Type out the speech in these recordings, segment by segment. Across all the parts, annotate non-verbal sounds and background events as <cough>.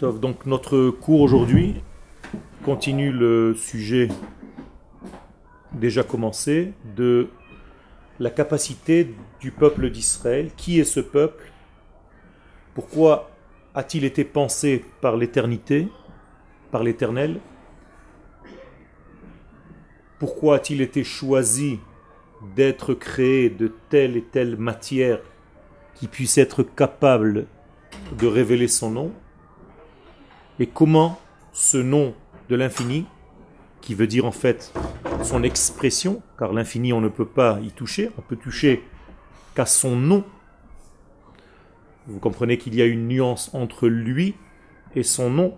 Donc notre cours aujourd'hui continue le sujet déjà commencé de la capacité du peuple d'Israël. Qui est ce peuple? Pourquoi a-t-il été pensé par l'éternité, par l'éternel? Pourquoi a-t-il été choisi d'être créé de telle et telle matière qui puisse être capable de révéler son nom? Et comment ce nom de l'infini, qui veut dire en fait son expression, car l'infini on ne peut pas y toucher, on peut toucher qu'à son nom. Vous comprenez qu'il y a une nuance entre lui et son nom.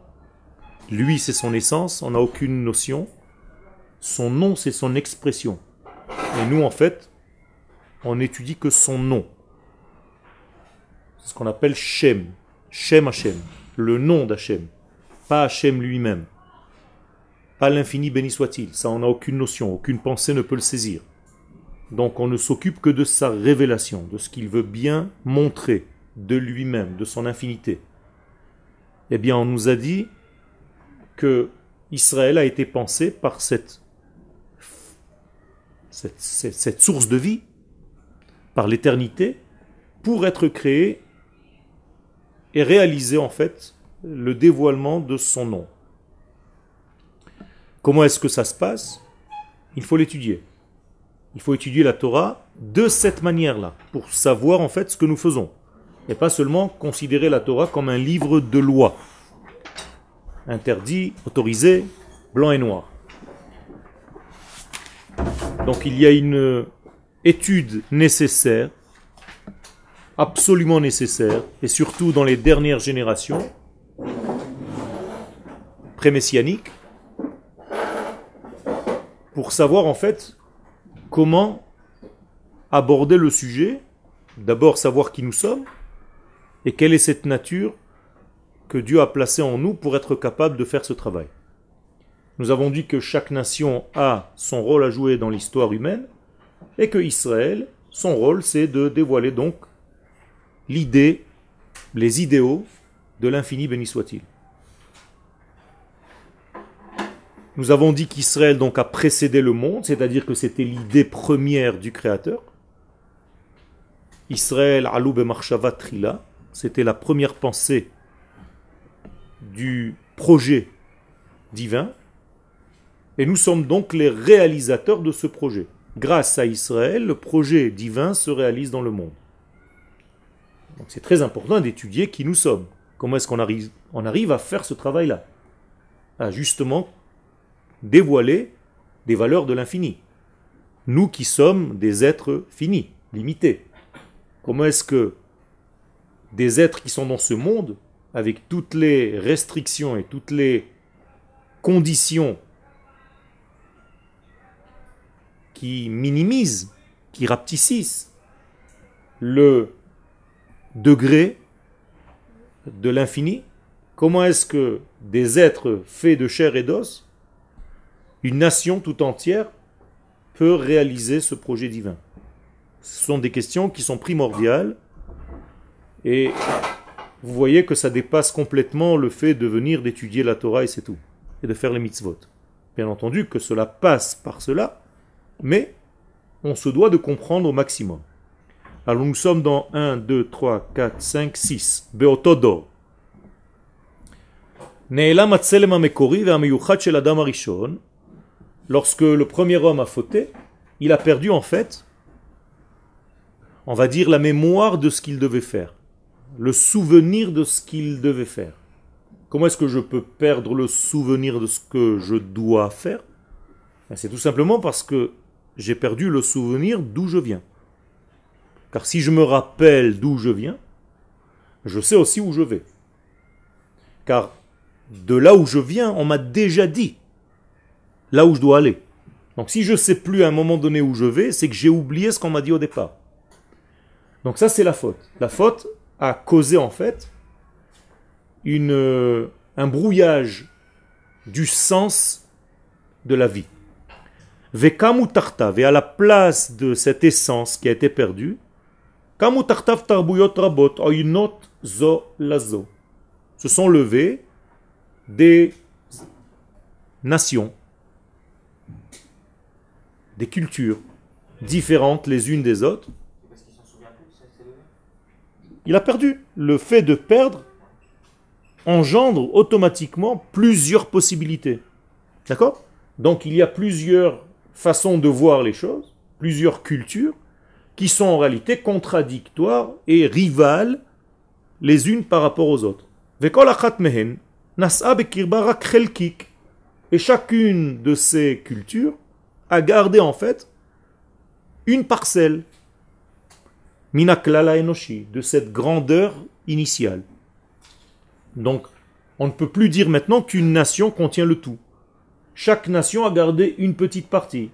Lui c'est son essence, on n'a aucune notion. Son nom c'est son expression. Et nous en fait, on n'étudie que son nom. C'est ce qu'on appelle Shem. Shem Hashem. Le nom d'Hachem. Pas Hachem lui-même. Pas l'infini béni soit-il. Ça, on n'a aucune notion. Aucune pensée ne peut le saisir. Donc on ne s'occupe que de sa révélation, de ce qu'il veut bien montrer de lui-même, de son infinité. Eh bien, on nous a dit que Israël a été pensé par cette, source de vie, par l'éternité, pour être créé et réaliser en fait le dévoilement de son nom. Comment est-ce que ça se passe? Il faut l'étudier. Il faut étudier la Torah de cette manière-là, pour savoir en fait ce que nous faisons. Et pas seulement considérer la Torah comme un livre de loi. Interdit, autorisé, blanc et noir. Donc il y a une étude nécessaire absolument nécessaire, et surtout dans les dernières générations pré-messianiques, pour savoir en fait comment aborder le sujet, d'abord savoir qui nous sommes, et quelle est cette nature que Dieu a placée en nous pour être capable de faire ce travail. Nous avons dit que chaque nation a son rôle à jouer dans l'histoire humaine, et que Israël, son rôle, c'est de dévoiler donc l'idée, les idéaux de l'infini béni soit-il. Nous avons dit qu'Israël donc a précédé le monde, c'est-à-dire que c'était l'idée première du Créateur. Israël aloub et trila, c'était la première pensée du projet divin. Et nous sommes donc les réalisateurs de ce projet. Grâce à Israël, le projet divin se réalise dans le monde. Donc c'est très important d'étudier qui nous sommes. Comment est-ce qu'on arrive, on arrive à faire ce travail-là? À justement dévoiler des valeurs de l'infini. Nous qui sommes des êtres finis, limités. Comment est-ce que des êtres qui sont dans ce monde, avec toutes les restrictions et toutes les conditions qui minimisent, qui rapetissent le degré de l'infini, comment est-ce que des êtres faits de chair et d'os, une nation tout entière, peut réaliser ce projet divin Ce sont des questions qui sont primordiales et vous voyez que ça dépasse complètement le fait de venir d'étudier la Torah et c'est tout, et de faire les mitzvot. Bien entendu que cela passe par cela, mais on se doit de comprendre au maximum. Alors nous sommes dans 1, 2, 3, 4, 5, 6. Beotodo. Lorsque le premier homme a fauté, il a perdu en fait, on va dire, la mémoire de ce qu'il devait faire. Le souvenir de ce qu'il devait faire. Comment est-ce que je peux perdre le souvenir de ce que je dois faire? Ben, C'est tout simplement parce que j'ai perdu le souvenir d'où je viens. Car si je me rappelle d'où je viens, je sais aussi où je vais. Car de là où je viens, on m'a déjà dit là où je dois aller. Donc si je ne sais plus à un moment donné où je vais, c'est que j'ai oublié ce qu'on m'a dit au départ. Donc ça c'est la faute. La faute a causé en fait une, un brouillage du sens de la vie. Vekamu tarta, et à la place de cette essence qui a été perdue, se sont levés des nations, des cultures différentes les unes des autres. Il a perdu. Le fait de perdre engendre automatiquement plusieurs possibilités. D'accord? Donc il y a plusieurs façons de voir les choses, plusieurs cultures, qui sont en réalité contradictoires et rivales les unes par rapport aux autres. Et chacune de ces cultures a gardé en fait une parcelle minaklala enoshi de cette grandeur initiale. Donc, on ne peut plus dire maintenant qu'une nation contient le tout. Chaque nation a gardé une petite partie.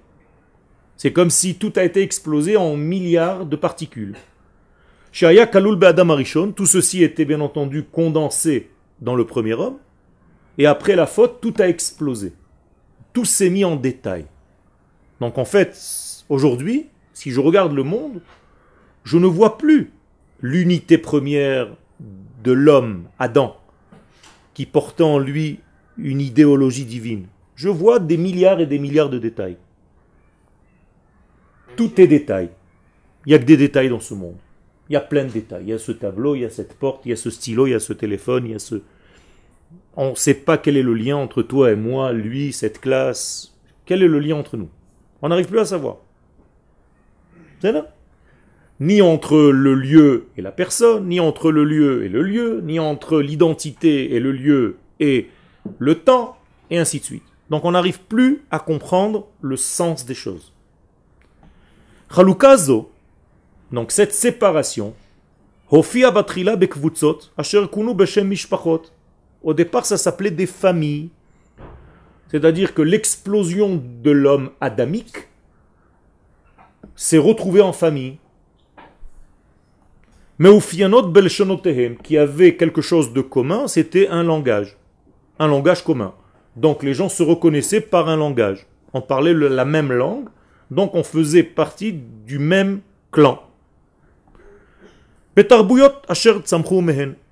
C'est comme si tout a été explosé en milliards de particules. Shaya Kalul Adam Arishon, tout ceci était bien entendu condensé dans le premier homme, et après la faute, tout a explosé. Tout s'est mis en détail. Donc en fait, aujourd'hui, si je regarde le monde, je ne vois plus l'unité première de l'homme, Adam, qui portait en lui une idéologie divine. Je vois des milliards et des milliards de détails. Tout est détail. Il n'y a que des détails dans ce monde. Il y a plein de détails. Il y a ce tableau, il y a cette porte, il y a ce stylo, il y a ce téléphone, il y a ce... On ne sait pas quel est le lien entre toi et moi, lui, cette classe. Quel est le lien entre nous? On n'arrive plus à savoir. C'est là Ni entre le lieu et la personne, ni entre le lieu et le lieu, ni entre l'identité et le lieu et le temps, et ainsi de suite. Donc on n'arrive plus à comprendre le sens des choses. Chalukazo, donc cette séparation, au départ ça s'appelait des familles. C'est-à-dire que l'explosion de l'homme adamique s'est retrouvée en famille. Mais qui avait quelque chose de commun, c'était un langage. Un langage commun. Donc les gens se reconnaissaient par un langage. On parlait la même langue, donc on faisait partie du même clan.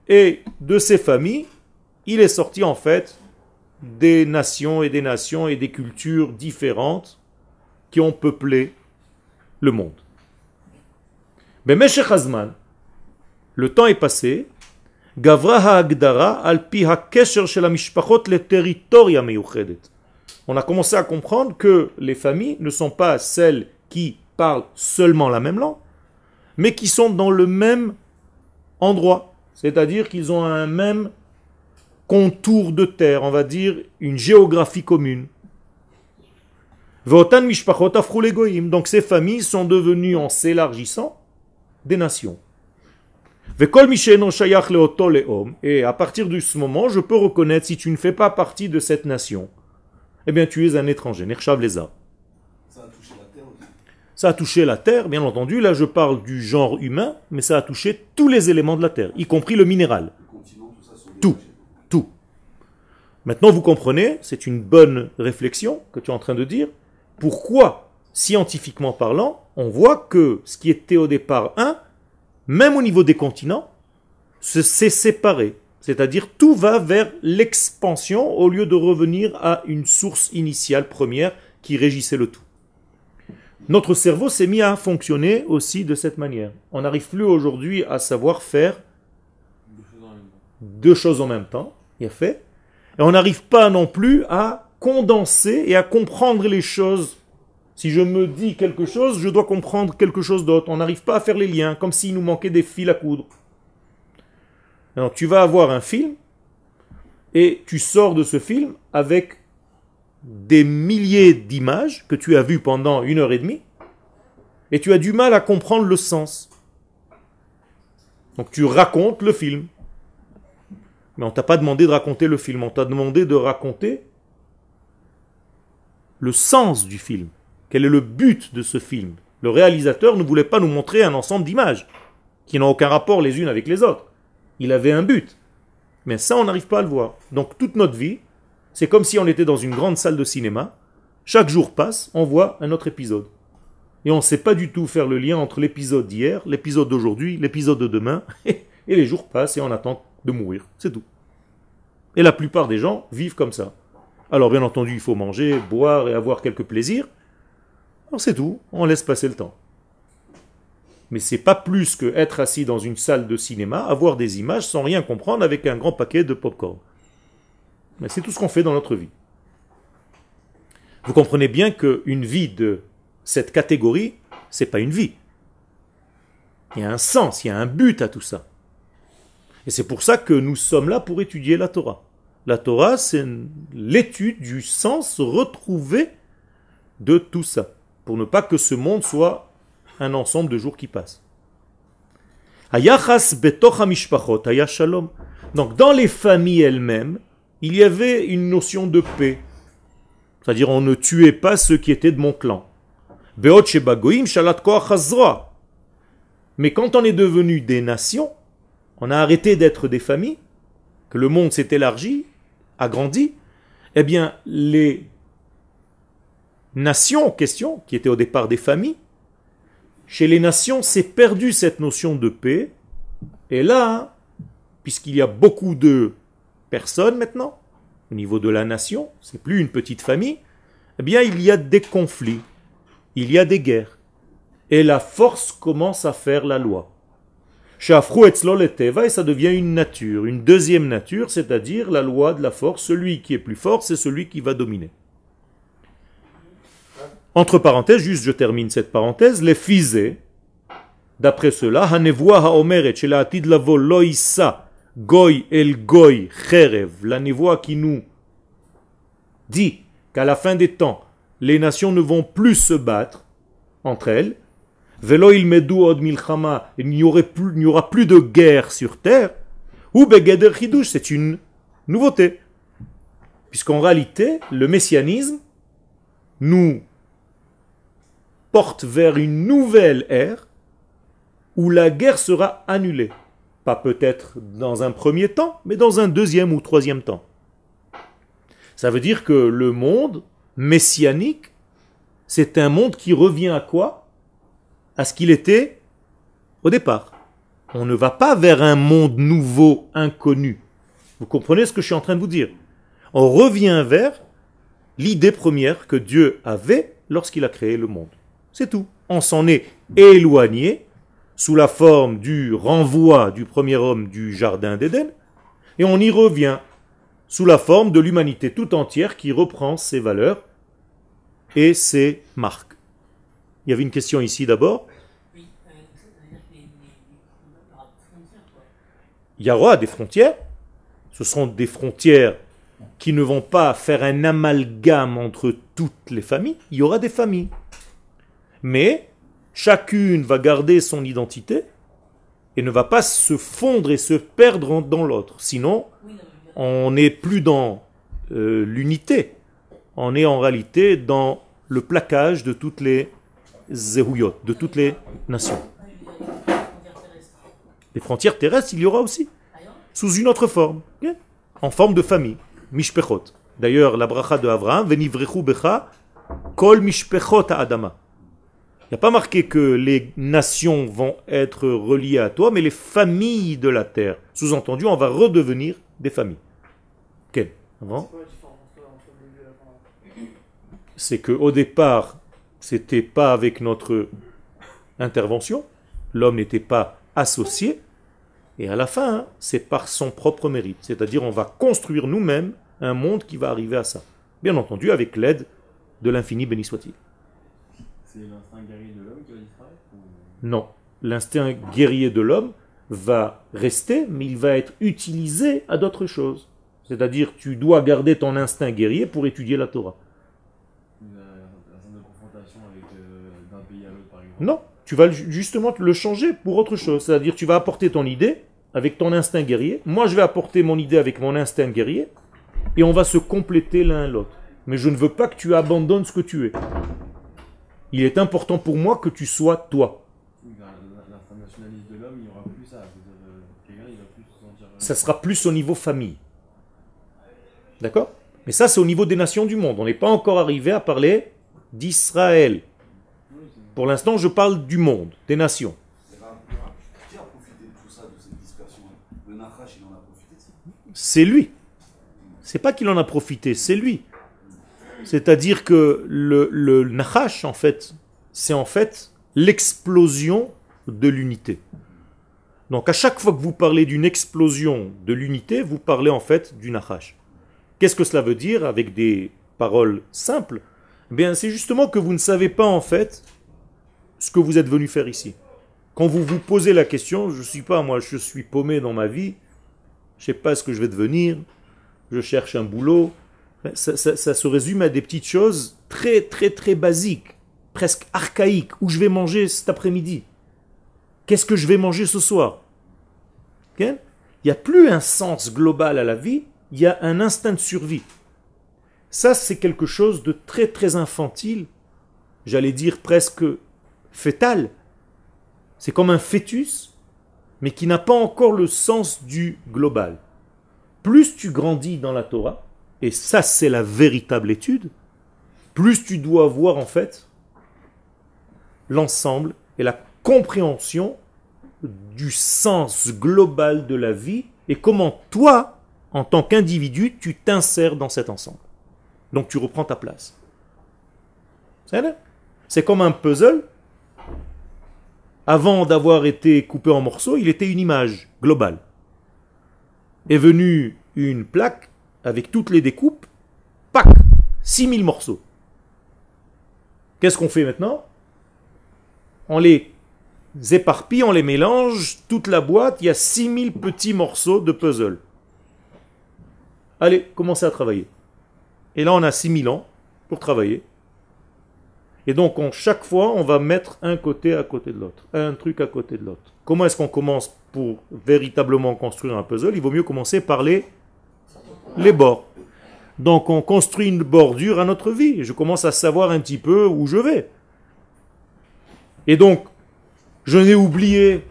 Et de ces familles, il est sorti en fait des nations et des nations et des cultures différentes qui ont peuplé le monde. Mais le temps est passé, on a commencé à comprendre que les familles ne sont pas celles qui parlent seulement la même langue, mais qui sont dans le même endroit. C'est-à-dire qu'ils ont un même contour de terre, on va dire une géographie commune. Donc ces familles sont devenues, en s'élargissant, des nations. Et à partir de ce moment, je peux reconnaître si tu ne fais pas partie de cette nation eh bien tu es un étranger. Ça a touché la terre Ça a touché la terre, bien entendu. Là, je parle du genre humain, mais ça a touché tous les éléments de la terre, y compris le minéral. tout, tout. Maintenant, vous comprenez, c'est une bonne réflexion que tu es en train de dire. Pourquoi, scientifiquement parlant, on voit que ce qui était au départ un, même au niveau des continents, s'est séparé. C'est-à-dire tout va vers l'expansion au lieu de revenir à une source initiale première qui régissait le tout. Notre cerveau s'est mis à fonctionner aussi de cette manière. On n'arrive plus aujourd'hui à savoir faire deux choses en même temps. Il a fait. Et on n'arrive pas non plus à condenser et à comprendre les choses. Si je me dis quelque chose, je dois comprendre quelque chose d'autre. On n'arrive pas à faire les liens, comme s'il nous manquait des fils à coudre. Alors tu vas avoir un film et tu sors de ce film avec des milliers d'images que tu as vues pendant une heure et demie et tu as du mal à comprendre le sens. Donc tu racontes le film. Mais on t'a pas demandé de raconter le film, on t'a demandé de raconter le sens du film. Quel est le but de ce film? Le réalisateur ne voulait pas nous montrer un ensemble d'images qui n'ont aucun rapport les unes avec les autres. Il avait un but. Mais ça, on n'arrive pas à le voir. Donc toute notre vie, c'est comme si on était dans une grande salle de cinéma. Chaque jour passe, on voit un autre épisode. Et on ne sait pas du tout faire le lien entre l'épisode d'hier, l'épisode d'aujourd'hui, l'épisode de demain. <laughs> Et les jours passent et on attend de mourir. C'est tout. Et la plupart des gens vivent comme ça. Alors bien entendu, il faut manger, boire et avoir quelques plaisirs. Alors c'est tout, on laisse passer le temps. Mais c'est pas plus que être assis dans une salle de cinéma, avoir des images sans rien comprendre avec un grand paquet de pop-corn. Mais c'est tout ce qu'on fait dans notre vie. Vous comprenez bien qu'une vie de cette catégorie, c'est pas une vie. Il y a un sens, il y a un but à tout ça. Et c'est pour ça que nous sommes là pour étudier la Torah. La Torah, c'est l'étude du sens retrouvé de tout ça, pour ne pas que ce monde soit un ensemble de jours qui passent. Donc dans les familles elles-mêmes, il y avait une notion de paix. C'est-à-dire on ne tuait pas ceux qui étaient de mon clan. Mais quand on est devenu des nations, on a arrêté d'être des familles, que le monde s'est élargi, agrandi, eh bien les nations en question, qui étaient au départ des familles, chez les nations, s'est perdu cette notion de paix. Et là, puisqu'il y a beaucoup de personnes maintenant, au niveau de la nation, c'est plus une petite famille, eh bien il y a des conflits, il y a des guerres. Et la force commence à faire la loi. Et ça devient une nature, une deuxième nature, c'est-à-dire la loi de la force. Celui qui est plus fort, c'est celui qui va dominer. Entre parenthèses, juste je termine cette parenthèse, les fisés, d'après cela, hanevoa haomeret, lavo loïsa, goy el goy, cherev, la névoie qui nous dit qu'à la fin des temps, les nations ne vont plus se battre entre elles, velo il od milchama, il n'y aura plus de guerre sur terre, ou begeder chidouche, c'est une nouveauté. Puisqu'en réalité, le messianisme nous porte vers une nouvelle ère où la guerre sera annulée. Pas peut-être dans un premier temps, mais dans un deuxième ou troisième temps. Ça veut dire que le monde messianique, c'est un monde qui revient à quoi? À ce qu'il était au départ. On ne va pas vers un monde nouveau, inconnu. Vous comprenez ce que je suis en train de vous dire? On revient vers l'idée première que Dieu avait lorsqu'il a créé le monde. C'est tout. On s'en est éloigné sous la forme du renvoi du premier homme du jardin d'Éden, et on y revient sous la forme de l'humanité tout entière qui reprend ses valeurs et ses marques. Il y avait une question ici d'abord. Il y aura des frontières. Ce sont des frontières qui ne vont pas faire un amalgame entre toutes les familles. Il y aura des familles mais chacune va garder son identité et ne va pas se fondre et se perdre dans l'autre. Sinon, on n'est plus dans euh, l'unité, on est en réalité dans le plaquage de toutes les de toutes les nations. Les frontières terrestres, il y aura aussi, sous une autre forme, en forme de famille, mishpechot. D'ailleurs, la bracha de Abraham, venivrechu becha, kol mishpechot adama. Il n'y a pas marqué que les nations vont être reliées à toi, mais les familles de la terre. Sous-entendu, on va redevenir des familles. Quel? C'est que au départ, c'était pas avec notre intervention, l'homme n'était pas associé, et à la fin, hein, c'est par son propre mérite. C'est-à-dire, on va construire nous-mêmes un monde qui va arriver à ça. Bien entendu, avec l'aide de l'infini, béni soit-il. C'est l'instinct guerrier de l'homme qui va disparaître Non. L'instinct guerrier de l'homme va rester, mais il va être utilisé à d'autres choses. C'est-à-dire, tu dois garder ton instinct guerrier pour étudier la Torah. Non, tu vas justement le changer pour autre chose. C'est-à-dire, tu vas apporter ton idée avec ton instinct guerrier. Moi, je vais apporter mon idée avec mon instinct guerrier. Et on va se compléter l'un l'autre. Mais je ne veux pas que tu abandonnes ce que tu es il est important pour moi que tu sois toi. Ça sera plus au niveau famille. D'accord? Mais ça, c'est au niveau des nations du monde. On n'est pas encore arrivé à parler d'Israël. Pour l'instant, je parle du monde, des nations. C'est lui. C'est pas qu'il en a profité, c'est lui. C'est-à-dire que le, le Nachash, en fait, c'est en fait l'explosion de l'unité. Donc à chaque fois que vous parlez d'une explosion de l'unité, vous parlez en fait du Nachash. Qu'est-ce que cela veut dire avec des paroles simples? Eh Bien, c'est justement que vous ne savez pas en fait ce que vous êtes venu faire ici. Quand vous vous posez la question, je ne suis pas moi, je suis paumé dans ma vie, je ne sais pas ce que je vais devenir, je cherche un boulot. Ça, ça se résume à des petites choses très très très basiques, presque archaïques, où je vais manger cet après-midi? Qu'est-ce que je vais manger ce soir? Il n'y a plus un sens global à la vie, il y a un instinct de survie. Ça, c'est quelque chose de très très infantile, j'allais dire presque fétal. C'est comme un fœtus, mais qui n'a pas encore le sens du global. Plus tu grandis dans la Torah, et ça c'est la véritable étude, plus tu dois voir en fait l'ensemble et la compréhension du sens global de la vie et comment toi, en tant qu'individu, tu t'insères dans cet ensemble. Donc tu reprends ta place. C'est comme un puzzle. Avant d'avoir été coupé en morceaux, il était une image globale. Est venue une plaque avec toutes les découpes, pac, 6000 morceaux. Qu'est-ce qu'on fait maintenant? On les éparpille, on les mélange, toute la boîte, il y a 6000 petits morceaux de puzzle. Allez, commencez à travailler. Et là, on a 6000 ans pour travailler. Et donc, on, chaque fois, on va mettre un côté à côté de l'autre, un truc à côté de l'autre. Comment est-ce qu'on commence pour véritablement construire un puzzle? Il vaut mieux commencer par les, les bords. Donc, on construit une bordure à notre vie. Je commence à savoir un petit peu où je vais. Et donc, je n'ai oublié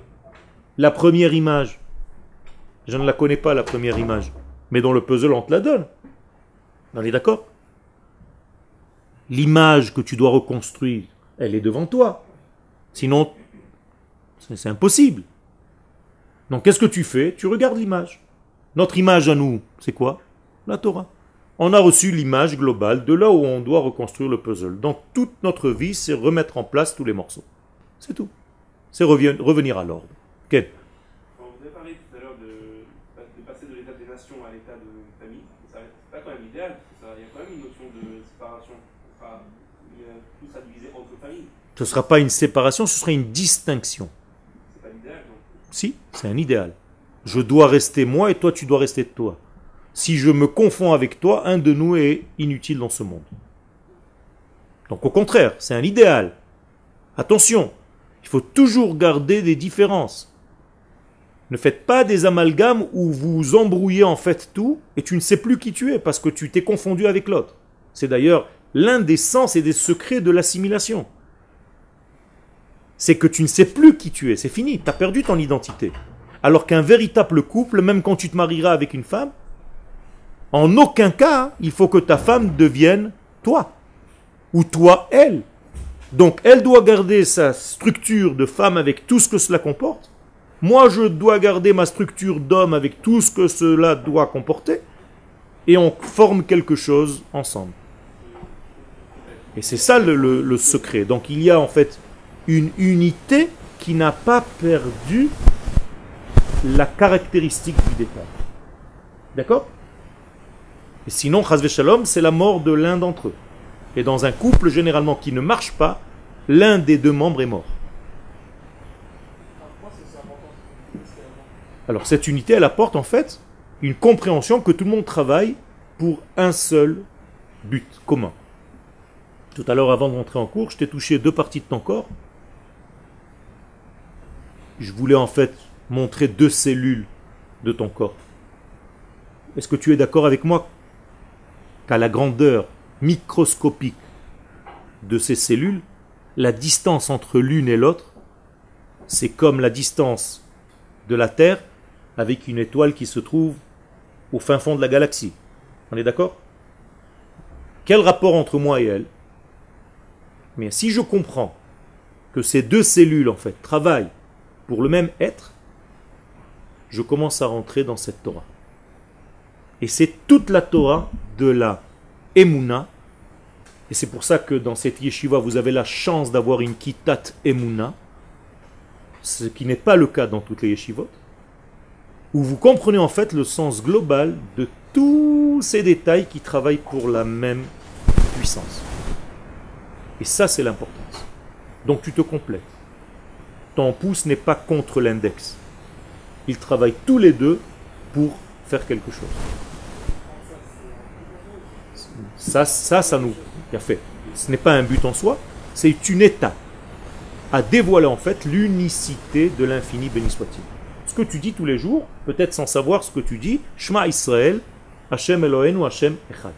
la première image. Je ne la connais pas, la première image. Mais dans le puzzle, on te la donne. On est d'accord? L'image que tu dois reconstruire, elle est devant toi. Sinon, c'est impossible. Donc qu'est-ce que tu fais? Tu regardes l'image. Notre image à nous, c'est quoi? La Torah. On a reçu l'image globale de là où on doit reconstruire le puzzle. Donc toute notre vie, c'est remettre en place tous les morceaux. C'est tout c'est revenir à l'ordre Quand vous avez parlé tout à l'heure de, passer de l'état des nations à l'état de famille, ça n'est pas quand même idéal, il y a quand même une notion de séparation. Enfin, entre familles. Ce ne sera pas une séparation, ce sera une distinction. C'est pas l'idéal, non Si, c'est un idéal. Je dois rester moi et toi tu dois rester toi. Si je me confonds avec toi, un de nous est inutile dans ce monde. Donc au contraire, c'est un idéal. Attention, il faut toujours garder des différences. Ne faites pas des amalgames où vous embrouillez en fait tout et tu ne sais plus qui tu es parce que tu t'es confondu avec l'autre. C'est d'ailleurs l'un des sens et des secrets de l'assimilation. C'est que tu ne sais plus qui tu es, c'est fini, tu as perdu ton identité. Alors qu'un véritable couple, même quand tu te marieras avec une femme, en aucun cas, il faut que ta femme devienne toi. Ou toi, elle. Donc elle doit garder sa structure de femme avec tout ce que cela comporte. Moi, je dois garder ma structure d'homme avec tout ce que cela doit comporter. Et on forme quelque chose ensemble. Et c'est ça le, secret. Donc il y a en fait une unité qui n'a pas perdu la caractéristique du départ. D'accord? Et sinon, Shalom, c'est la mort de l'un d'entre eux. Et dans un couple, généralement, qui ne marche pas, l'un des deux membres est mort. Alors cette unité, elle apporte en fait une compréhension que tout le monde travaille pour un seul but commun. Tout à l'heure, avant de rentrer en cours, je t'ai touché deux parties de ton corps. Je voulais en fait montrer deux cellules de ton corps. Est-ce que tu es d'accord avec moi qu'à la grandeur microscopique de ces cellules, la distance entre l'une et l'autre, c'est comme la distance de la Terre avec une étoile qui se trouve au fin fond de la galaxie. On est d'accord? Quel rapport entre moi et elle? Mais si je comprends que ces deux cellules en fait travaillent pour le même être, je commence à rentrer dans cette Torah. Et c'est toute la Torah de la Emouna. Et c'est pour ça que dans cette yeshiva, vous avez la chance d'avoir une kitat Emouna, ce qui n'est pas le cas dans toutes les yeshivot, où vous comprenez en fait le sens global de tous ces détails qui travaillent pour la même puissance. Et ça, c'est l'importance. Donc tu te complètes. Ton pouce n'est pas contre l'index. Ils travaillent tous les deux pour faire quelque chose. Ça, ça, ça nous a fait. Ce n'est pas un but en soi, c'est une étape à dévoiler en fait l'unicité de l'infini, béni soit-il. Ce que tu dis tous les jours, peut-être sans savoir ce que tu dis, Shema Israël, Hashem Elohenu, Hashem Echad.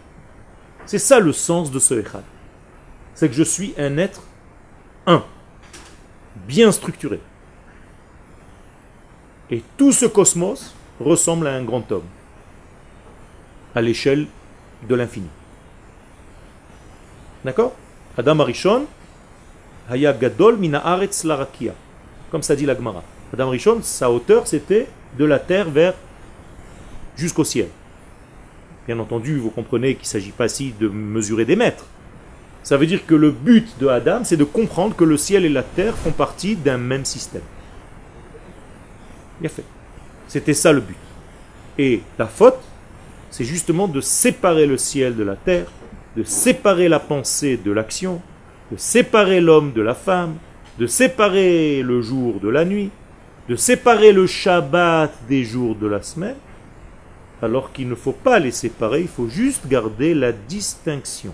C'est ça le sens de ce Echad. C'est que je suis un être un, bien structuré. Et tout ce cosmos ressemble à un grand homme, à l'échelle de l'infini. D'accord? Adam Arishon, Haya Gadol Mina Aretz Larakia. Comme ça dit la Gemara. Adam Arishon, sa hauteur, c'était de la terre vers jusqu'au ciel. Bien entendu, vous comprenez qu'il ne s'agit pas ici de mesurer des mètres. Ça veut dire que le but de Adam, c'est de comprendre que le ciel et la terre font partie d'un même système. Bien fait. C'était ça le but. Et la faute, c'est justement de séparer le ciel de la terre, de séparer la pensée de l'action, de séparer l'homme de la femme, de séparer le jour de la nuit, de séparer le Shabbat des jours de la semaine, alors qu'il ne faut pas les séparer, il faut juste garder la distinction.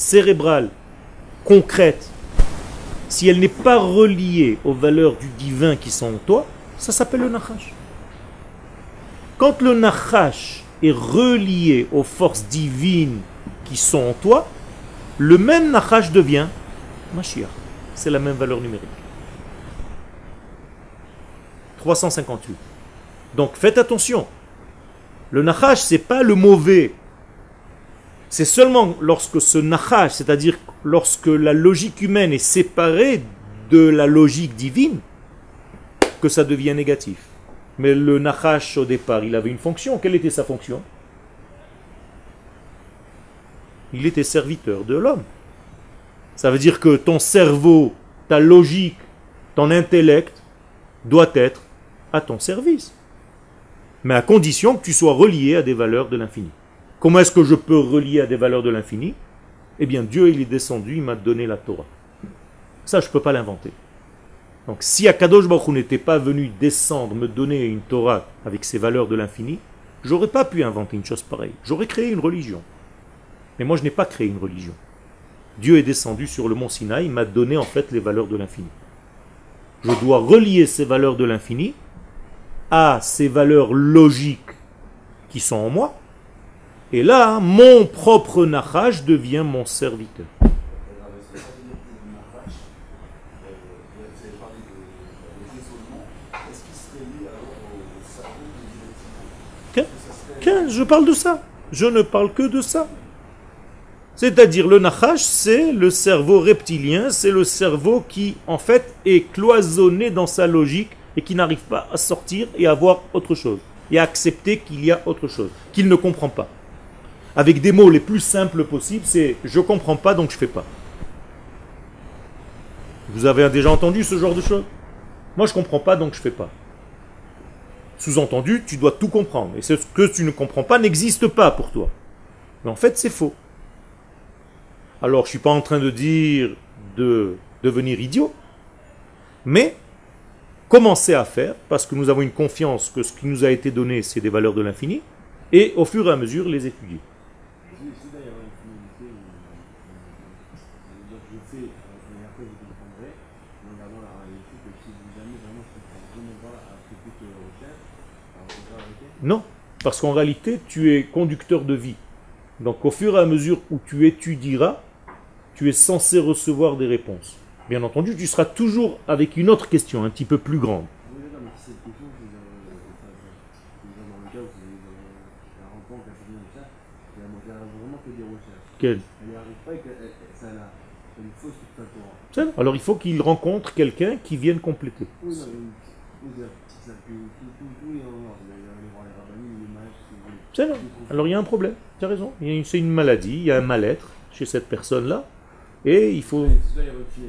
cérébrale, concrète, si elle n'est pas reliée aux valeurs du divin qui sont en toi, ça s'appelle le nachash. Quand le nachash est relié aux forces divines qui sont en toi, le même nachash devient Mashiach. C'est la même valeur numérique. 358. Donc faites attention. Le nachash, c'est pas le mauvais. C'est seulement lorsque ce nachash, c'est-à-dire lorsque la logique humaine est séparée de la logique divine, que ça devient négatif. Mais le nachash, au départ, il avait une fonction. Quelle était sa fonction? Il était serviteur de l'homme. Ça veut dire que ton cerveau, ta logique, ton intellect doit être à ton service. Mais à condition que tu sois relié à des valeurs de l'infini. Comment est-ce que je peux relier à des valeurs de l'infini? Eh bien, Dieu, il est descendu, il m'a donné la Torah. Ça, je ne peux pas l'inventer. Donc, si Akadosh Baruch n'était pas venu descendre, me donner une Torah avec ses valeurs de l'infini, j'aurais pas pu inventer une chose pareille. J'aurais créé une religion. Mais moi, je n'ai pas créé une religion. Dieu est descendu sur le mont Sinaï, m'a donné en fait les valeurs de l'infini. Je dois relier ces valeurs de l'infini à ces valeurs logiques qui sont en moi. Et là, mon propre Nachash devient mon serviteur. Je parle de ça. Je ne parle que de ça. C'est-à-dire le nachash, c'est le cerveau reptilien, c'est le cerveau qui en fait est cloisonné dans sa logique et qui n'arrive pas à sortir et à voir autre chose, et à accepter qu'il y a autre chose, qu'il ne comprend pas. Avec des mots les plus simples possibles, c'est je comprends pas donc je fais pas. Vous avez déjà entendu ce genre de choses? Moi je comprends pas donc je fais pas. Sous-entendu, tu dois tout comprendre. Et ce que tu ne comprends pas n'existe pas pour toi. Mais en fait, c'est faux. Alors, je suis pas en train de dire de devenir idiot, mais commencer à faire, parce que nous avons une confiance que ce qui nous a été donné, c'est des valeurs de l'infini, et au fur et à mesure les étudier. Non, Parce qu'en réalité, tu es conducteur de vie. Donc au fur et à mesure où tu étudieras, tu es censé recevoir des réponses. Bien entendu, tu seras toujours avec une autre question, un petit peu plus grande. Oui, non, mais cette question, c'est dans, c'est dans le cas où c'est dans un rencontre, un peu de ça, elle a vraiment fait des recherches. Quel Elle n'y arrive pas et que elle- elle- ça l'a. Elle lui fausse toute sa Torah. C'est- Alors il faut qu'il rencontre quelqu'un qui vienne compléter. Oui, non, mais oui, c'est- c'est ça que tout, tout, tout est en ordre. Il va aller voir les rabbins, les mages, si vous voulez. C'est vrai. Alors il y a un problème, tu as raison. Il y a une- C'est une maladie, il y a un mal-être chez cette personne-là. Et il faut... Il y a fait.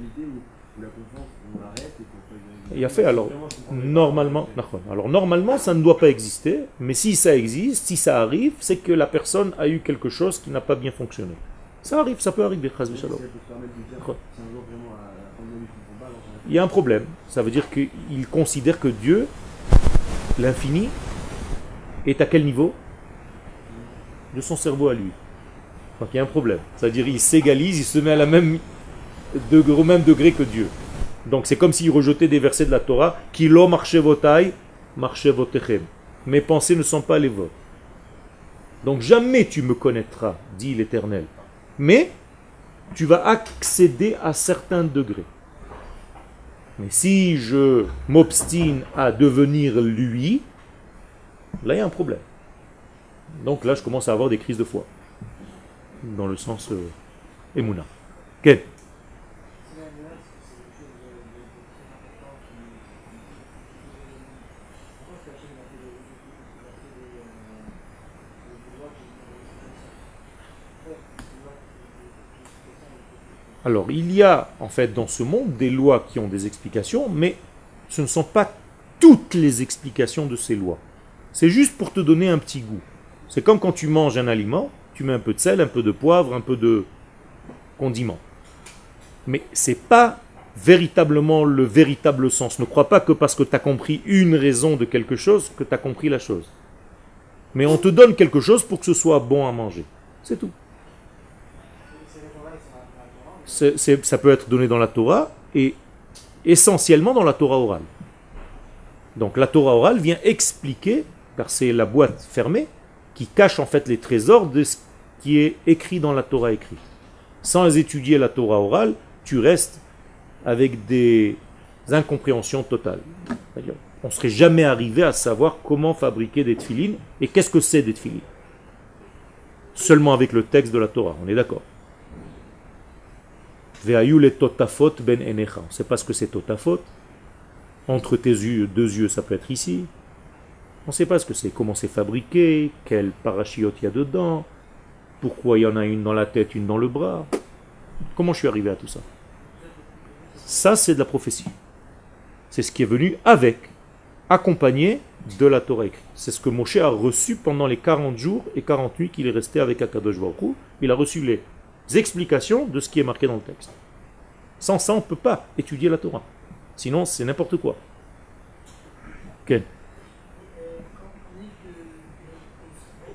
Il y a fait alors. Normalement, alors normalement, ça ne doit pas exister, mais si ça existe, si ça arrive, c'est que la personne a eu quelque chose qui n'a pas bien fonctionné. Ça arrive, ça peut arriver, Il y a un problème. Ça veut dire qu'il considère que Dieu, l'infini, est à quel niveau? De son cerveau à lui. Donc il y a un problème. C'est-à-dire il s'égalise, il se met à la même au même degré que Dieu. Donc c'est comme s'il rejetait des versets de la Torah, qui l'ont marché votaille, marché votechem. Mes pensées ne sont pas les vôtres. Donc jamais tu me connaîtras, dit l'Éternel. Mais tu vas accéder à certains degrés. Mais si je m'obstine à devenir lui, là il y a un problème. Donc là je commence à avoir des crises de foi. Dans le sens euh, Emouna. Alors il y a en fait dans ce monde des lois qui ont des explications, mais ce ne sont pas toutes les explications de ces lois. C'est juste pour te donner un petit goût. C'est comme quand tu manges un aliment, tu mets un peu de sel, un peu de poivre, un peu de condiment. Mais c'est pas véritablement le véritable sens. Ne crois pas que parce que tu as compris une raison de quelque chose que tu as compris la chose. Mais on te donne quelque chose pour que ce soit bon à manger. C'est tout. Ça peut être donné dans la Torah et essentiellement dans la Torah orale. Donc la Torah orale vient expliquer, car c'est la boîte fermée, qui cache en fait les trésors de ce qui est écrit dans la Torah écrite. Sans étudier la Torah orale, tu restes avec des incompréhensions totales. On ne serait jamais arrivé à savoir comment fabriquer des tefilines et qu'est-ce que c'est des tefilines. Seulement avec le texte de la Torah, on est d'accord. Totafot ben enecha. On ne sait pas ce que c'est totafot. Entre tes yeux, deux yeux, ça peut être ici. On ne sait pas ce que c'est, comment c'est fabriqué, quel parachiote il y a dedans, pourquoi il y en a une dans la tête, une dans le bras. Comment je suis arrivé à tout ça? Ça, c'est de la prophétie. C'est ce qui est venu avec, accompagné de la Torah écrite. C'est ce que Moshe a reçu pendant les 40 jours et 40 nuits qu'il est resté avec Akadosh Baruch. Il a reçu les explications de ce qui est marqué dans le texte. Sans ça, on ne peut pas étudier la Torah. Sinon, c'est n'importe quoi. Ken Euh, quand on dit que que- que- qu'on-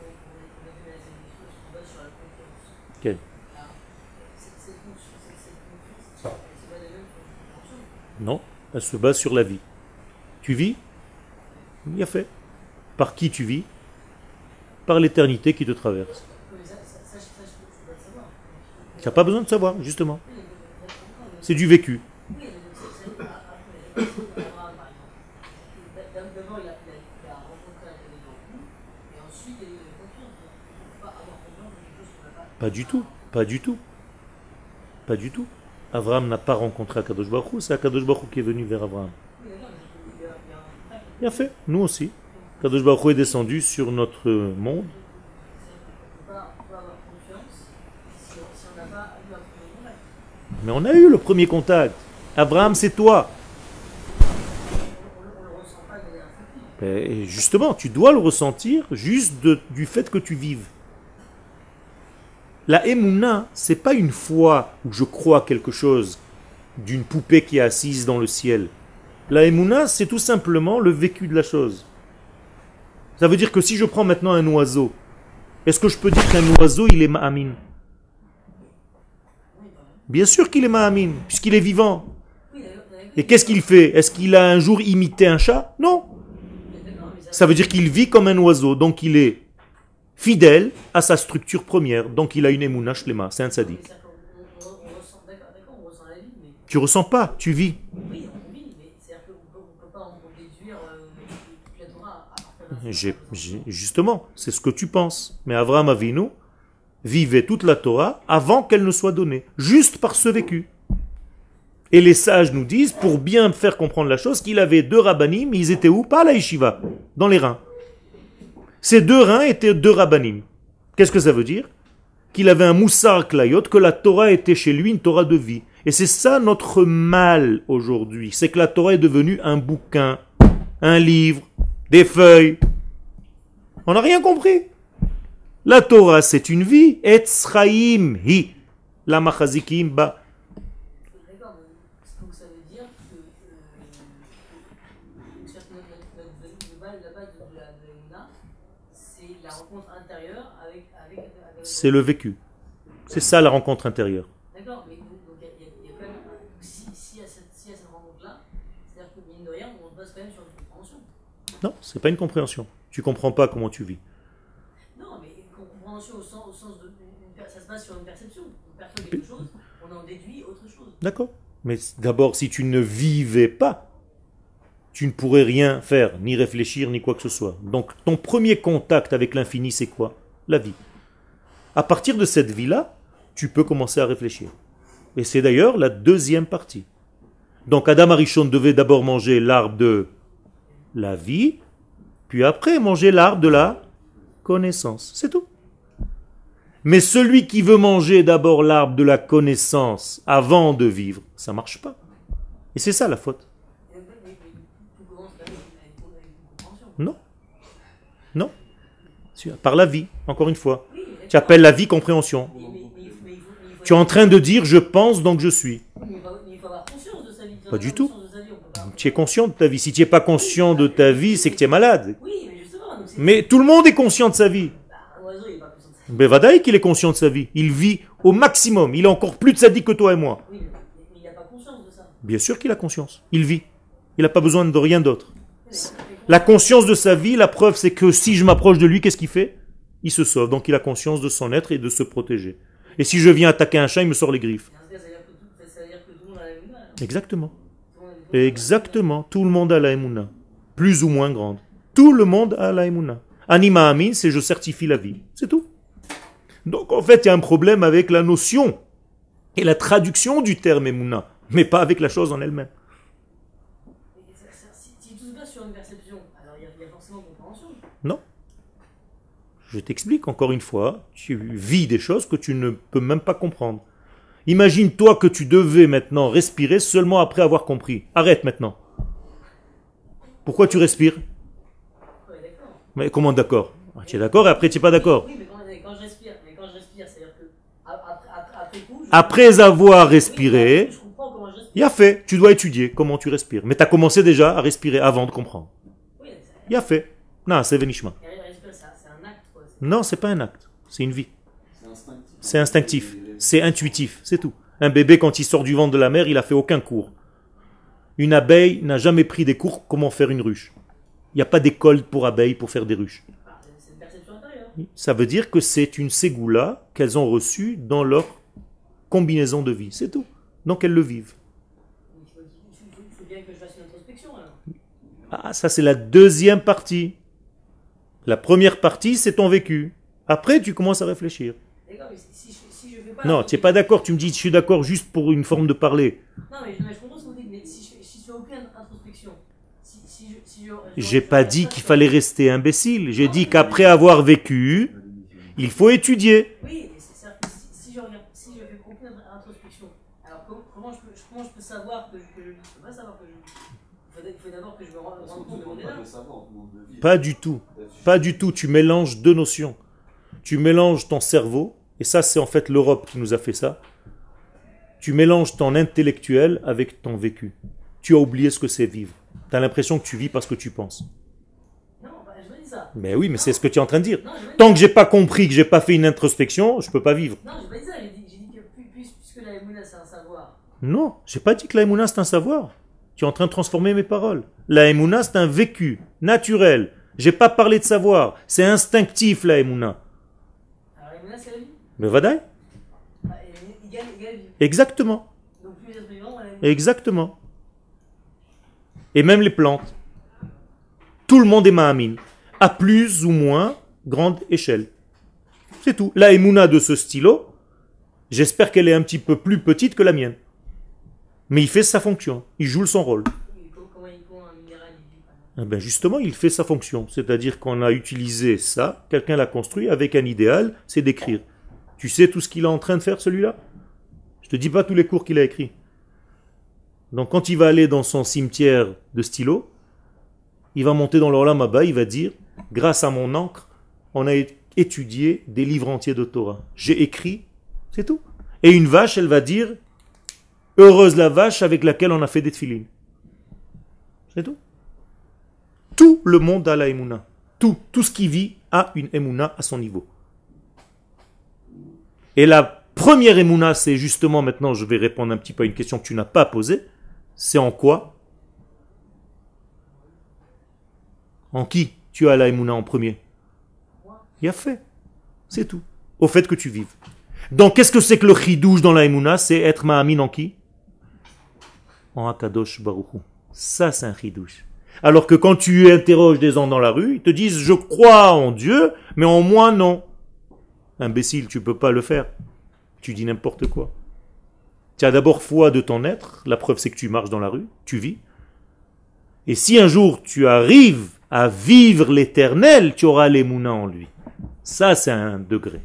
qu'on a fait la sélection, on se base sur la confiance. Quelle Alors, cette- cette confiance, cette- cette confiance, elle se base elle-même sur une compréhension. Non, elle se base sur la vie. Tu vis Il y a fait. Par qui tu vis Par l'éternité qui te traverse. Tu n'as pas besoin de savoir, justement. C'est du vécu. Pas du tout. Pas du tout. Pas du tout. Abraham n'a pas rencontré Akadosh Baruch c'est Akadosh Baruch qui est venu vers mais il a, fait, nous aussi. Akadosh Baruch est descendu sur notre monde. Mais on a eu le premier contact. Abraham, c'est toi. Et justement, tu dois le ressentir juste du fait que tu vives. La Emouna, c'est pas une foi où je crois quelque chose d'une poupée qui est assise dans le ciel. La Emouna, c'est tout simplement le vécu de la chose. Ça veut dire que si je prends maintenant un oiseau, est-ce que je peux dire qu'un oiseau, il est Ma'amin? Bien sûr qu'il est Ma'amin, puisqu'il est vivant. Et qu'est-ce qu'il fait? Est-ce qu'il a un jour imité un chat? Non. Ça veut dire qu'il vit comme un oiseau, donc il est fidèle à sa structure première, donc il a une émouna shlema, c'est un mais Tu ressens pas, tu vis. oui, justement, c'est ce que tu penses. Mais Avraham Avinu vivait toute la Torah avant qu'elle ne soit donnée, juste par ce vécu. Et les sages nous disent, pour bien faire comprendre la chose, qu'il avait deux rabbanim, mais ils étaient où? Pas à la yeshiva, dans les reins. Ces deux reins étaient deux rabbanim. Qu'est-ce que ça veut dire? Qu'il avait un moussar klayot, que la Torah était chez lui une Torah de vie. Et c'est ça notre mal aujourd'hui, c'est que la Torah est devenue un bouquin, un livre, des feuilles. On n'a rien compris. La Torah, c'est une vie. Etzraim hi. La machazikim ba. D'accord, mais donc ça veut dire que, euh, c'est-à-dire que notre, notre, notre, le bas- la base de la de l'Emouna, c'est la rencontre intérieure avec. avec, avec C'est le vécu. C'est ça la rencontre intérieure. D'accord, mais il y, a- quand même. Si, si, à cette, si à cette rencontre-là, c'est-à-dire que mine de rien, on se base quand même sur une compréhension. Non, c'est pas une compréhension. Tu comprends pas comment tu vis. Non, mais une compréhension au sens, au sens de. une- ça se base sur une perception. On perçoit quelque chose, on en déduit autre chose. D'accord Mais d'abord, si tu ne vivais pas, tu ne pourrais rien faire, ni réfléchir, ni quoi que ce soit. Donc, ton premier contact avec l'infini, c'est quoi? La vie. À partir de cette vie-là, tu peux commencer à réfléchir. Et c'est d'ailleurs la deuxième partie. Donc, Adam Arishon devait d'abord manger l'arbre de la vie, puis après manger l'arbre de la connaissance. C'est tout. Mais celui qui veut manger d'abord l'arbre de la connaissance avant de vivre, ça marche pas. Et c'est ça la faute. Non. Non. Par la vie, encore une fois. Tu appelles la vie compréhension. Tu es en train de dire je pense donc je suis. Pas du tout. Tu es conscient de ta vie. Si tu n'es pas conscient de ta vie, c'est que tu es malade. Mais tout le monde est conscient de sa vie. Bah, un oiseau, il est pas conscient de sa vie. Ben Vadaï qu'il est conscient de sa vie. Il vit au maximum. Il a encore plus de sa vie que toi et moi. Oui, mais, mais il n'a pas conscience de ça. Bien sûr qu'il a conscience. Il vit. Il n'a pas besoin de rien d'autre. La conscience de sa vie, la preuve, c'est que si je m'approche de lui, qu'est-ce qu'il fait? Il se sauve. Donc il a conscience de son être et de se protéger. Et si je viens attaquer un chat, il me sort les griffes. Exactement. Exactement. Tout le monde a la émouna. Plus ou moins grande. Tout le monde a la émouna. Anima amin, c'est je certifie la vie. C'est tout. Donc en fait, il y a un problème avec la notion et la traduction du terme émouna, mais pas avec la chose en elle-même. Mais ça- ça- Si, si tout se base sur une perception, alors il y a, il y a forcément compréhension. Non. Je t'explique encore une fois, tu vis des choses que tu ne peux même pas comprendre. Imagine-toi que tu devais maintenant respirer seulement après avoir compris. Arrête maintenant. Pourquoi tu respires? Mais comment d'accord? Ah, Tu es d'accord et après tu n'es pas d'accord. Oui, mais quand, je respire, mais quand je respire, c'est-à-dire que après, après, après coup, je... Après avoir Oui, respiré, je comprends comment je respire. il y a fait. Tu dois étudier comment tu respires. Mais tu as commencé déjà à respirer avant de comprendre. Il y a fait. Non, c'est Venishma. et respirer, c'est un- c'est un acte, quoi. C'est- Non, c'est pas un acte. C'est une vie. C'est instinctif. C'est intuitif. C'est tout. Un bébé, quand il sort du ventre de la mère, il a fait aucun cours. Une abeille n'a jamais pris des cours comment faire une ruche? Il n'y a pas d'école pour abeilles pour faire des ruches. Ça veut dire que c'est une ségoula qu'elles ont reçue dans leur combinaison de vie. C'est tout. Donc elles le vivent. Ah, ça c'est la deuxième partie. La première partie, c'est ton vécu. Après, tu commences à réfléchir. D'accord, mais si, si, je- si je fais pas... Non, tu n'es pas d'accord. Tu me dis, je suis d'accord juste pour une forme de parler. Non, mais je, je comprends ce que vous dites, mais si je, si je fais aucune introspection, si, si J'ai pas dit qu'il fallait rester imbécile. J'ai dit qu'après avoir vécu, il faut étudier. Oui, mais c'est ça. Si, si je regarde, si je fais aucune introspection, alors comment, comment, je, peux, comment je peux savoir que je, que je Je peux pas savoir que je. Il faut, d'abord que je me rende compte de mon pas du tout. Pas du tout. Tu mélanges deux notions. Tu mélanges ton cerveau, et ça c'est en fait l'Europe qui nous a fait ça. Tu mélanges ton intellectuel avec ton vécu. Tu as oublié ce que c'est vivre. Tu as l'impression que tu vis parce que tu penses. Non, bah, je me dis ça. Mais oui, mais c'est ce que tu es en train de dire. Non, je me dis Tant que j'ai pas compris, que j'ai pas fait une introspection, je peux pas vivre. Non, j'ai pas dit ça. J'ai dit, que puis- puisque la c'est un savoir. Non, j'ai pas dit que la c'est un savoir. Tu es en train de transformer mes paroles. La Emouna c'est un vécu naturel. J'ai pas parlé de savoir. C'est instinctif la Emouna. Alors, Emouna, c'est la vie. Mais vadaï Ah, vie. Exactement. Donc, plus. Exactement. Et même les plantes. Tout le monde est Mahamine. À plus ou moins grande échelle. C'est tout. La Emouna de ce stylo, j'espère qu'elle est un petit peu plus petite que la mienne. Mais il fait sa fonction. Il joue son rôle. Eh ben justement, il fait sa fonction. C'est-à-dire qu'on a utilisé ça, quelqu'un l'a construit avec un idéal, c'est d'écrire. Tu sais tout ce qu'il est en train de faire, celui-là? Je te dis pas tous les cours qu'il a écrits. Donc quand il va aller dans son cimetière de stylo, il va monter dans l'Olam il va dire, grâce à mon encre, on a étudié des livres entiers de Torah. J'ai écrit, c'est tout. Et une vache, elle va dire, heureuse la vache avec laquelle on a fait des tefilines. C'est tout. Tout le monde a la Emouna. Tout, tout ce qui vit a une Emouna à son niveau. Et la première Emouna, c'est justement maintenant, je vais répondre un petit peu à une question que tu n'as pas posée. C'est en quoi? En qui tu as la Emouna en premier? Il a fait. C'est tout. Au fait que tu vives. Donc, qu'est-ce que c'est que le chidouche dans la Emouna C'est être Mahamine en qui? En Akadosh Baruch Hu. Ça, c'est un chidouche. Alors que quand tu interroges des gens dans la rue, ils te disent je crois en Dieu, mais en moi non. Imbécile, tu peux pas le faire. Tu dis n'importe quoi. Tu as d'abord foi de ton être, la preuve c'est que tu marches dans la rue, tu vis. Et si un jour tu arrives à vivre l'éternel, tu auras les mouna en lui. Ça c'est un degré.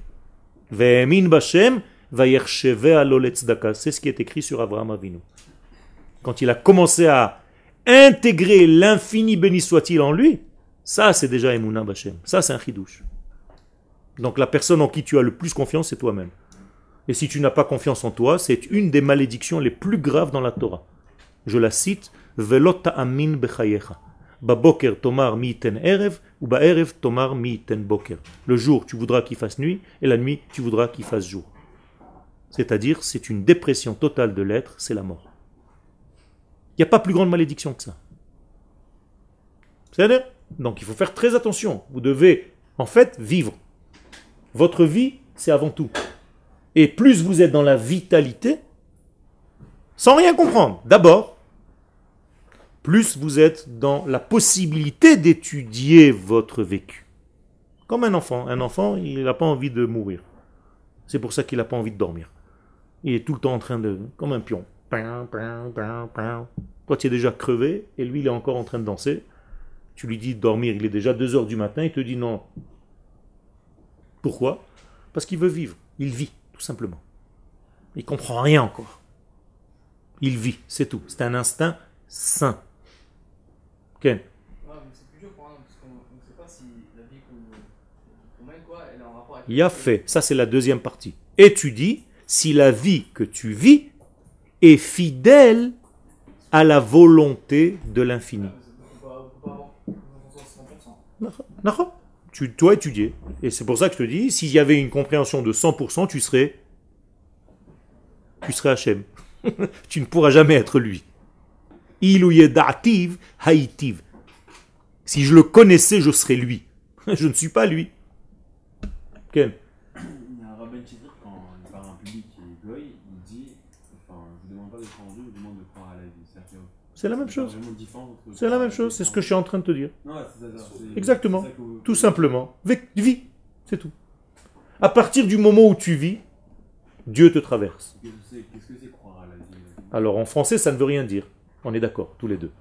Ve'emin Bashem. C'est ce qui est écrit sur Abraham Avinu. Quand il a commencé à intégrer l'infini béni soit-il en lui, ça c'est déjà Emouna Bashem. Ça c'est un chidouche. Donc la personne en qui tu as le plus confiance, c'est toi-même. Et si tu n'as pas confiance en toi, c'est une des malédictions les plus graves dans la Torah. Je la cite Velot amin bechayecha. Baboker tomar mi ten erev, ou ba'erev tomar mi ten boker. Le jour, tu voudras qu'il fasse nuit, et la nuit, tu voudras qu'il fasse jour. C'est-à-dire, c'est une dépression totale de l'être, c'est la mort. Il n'y a pas plus grande malédiction que ça. C'est-à-dire Donc il faut faire très attention. Vous devez, en fait, vivre. Votre vie, c'est avant tout. Et plus vous êtes dans la vitalité, sans rien comprendre, d'abord, plus vous êtes dans la possibilité d'étudier votre vécu. Comme un enfant. Un enfant, il n'a pas envie de mourir. C'est pour ça qu'il n'a pas envie de dormir. Il est tout le temps en train de... comme un pion. Toi, tu es déjà crevé, et lui, il est encore en train de danser. Tu lui dis de dormir, il est déjà 2 heures du matin, il te dit non. Pourquoi? Parce qu'il veut vivre. Il vit, tout simplement. Il comprend rien encore. Il vit, c'est tout. C'est un instinct sain. Ken Ouais, mais c'est plus dur pour un homme, parce qu'on ne sait pas si la vie qu'on qu'on mène, quoi, elle est en rapport avec. Il a fait. Ça, c'est la deuxième partie. Étudie si la vie que tu vis est fidèle à la volonté de l'infini. On peut pas, on peut pas avoir une conscience 100%. D'accord Tu dois étudier. Et c'est pour ça que je te dis, s'il y avait une compréhension de 100%, tu serais... Tu serais Hachem. <laughs> tu ne pourras jamais être lui. Ilouye da'ativ haïtiv. Si je le connaissais, je serais lui. <laughs> je ne suis pas lui. Ken Il y a un rabbin Chidr, quand il parle à un public qui est goy, il dit Enfin, je vous demande pas de croire en Dieu, je vous demande de croire à la vie. C'est-à-dire que C'est la même chose. C'est la même chose. C'est ce que je suis en train de te dire. Exactement. Tout simplement. Vis. C'est tout. À partir du moment où tu vis, Dieu te traverse. Vie Alors en français, ça ne veut rien dire. On est d'accord, tous les deux.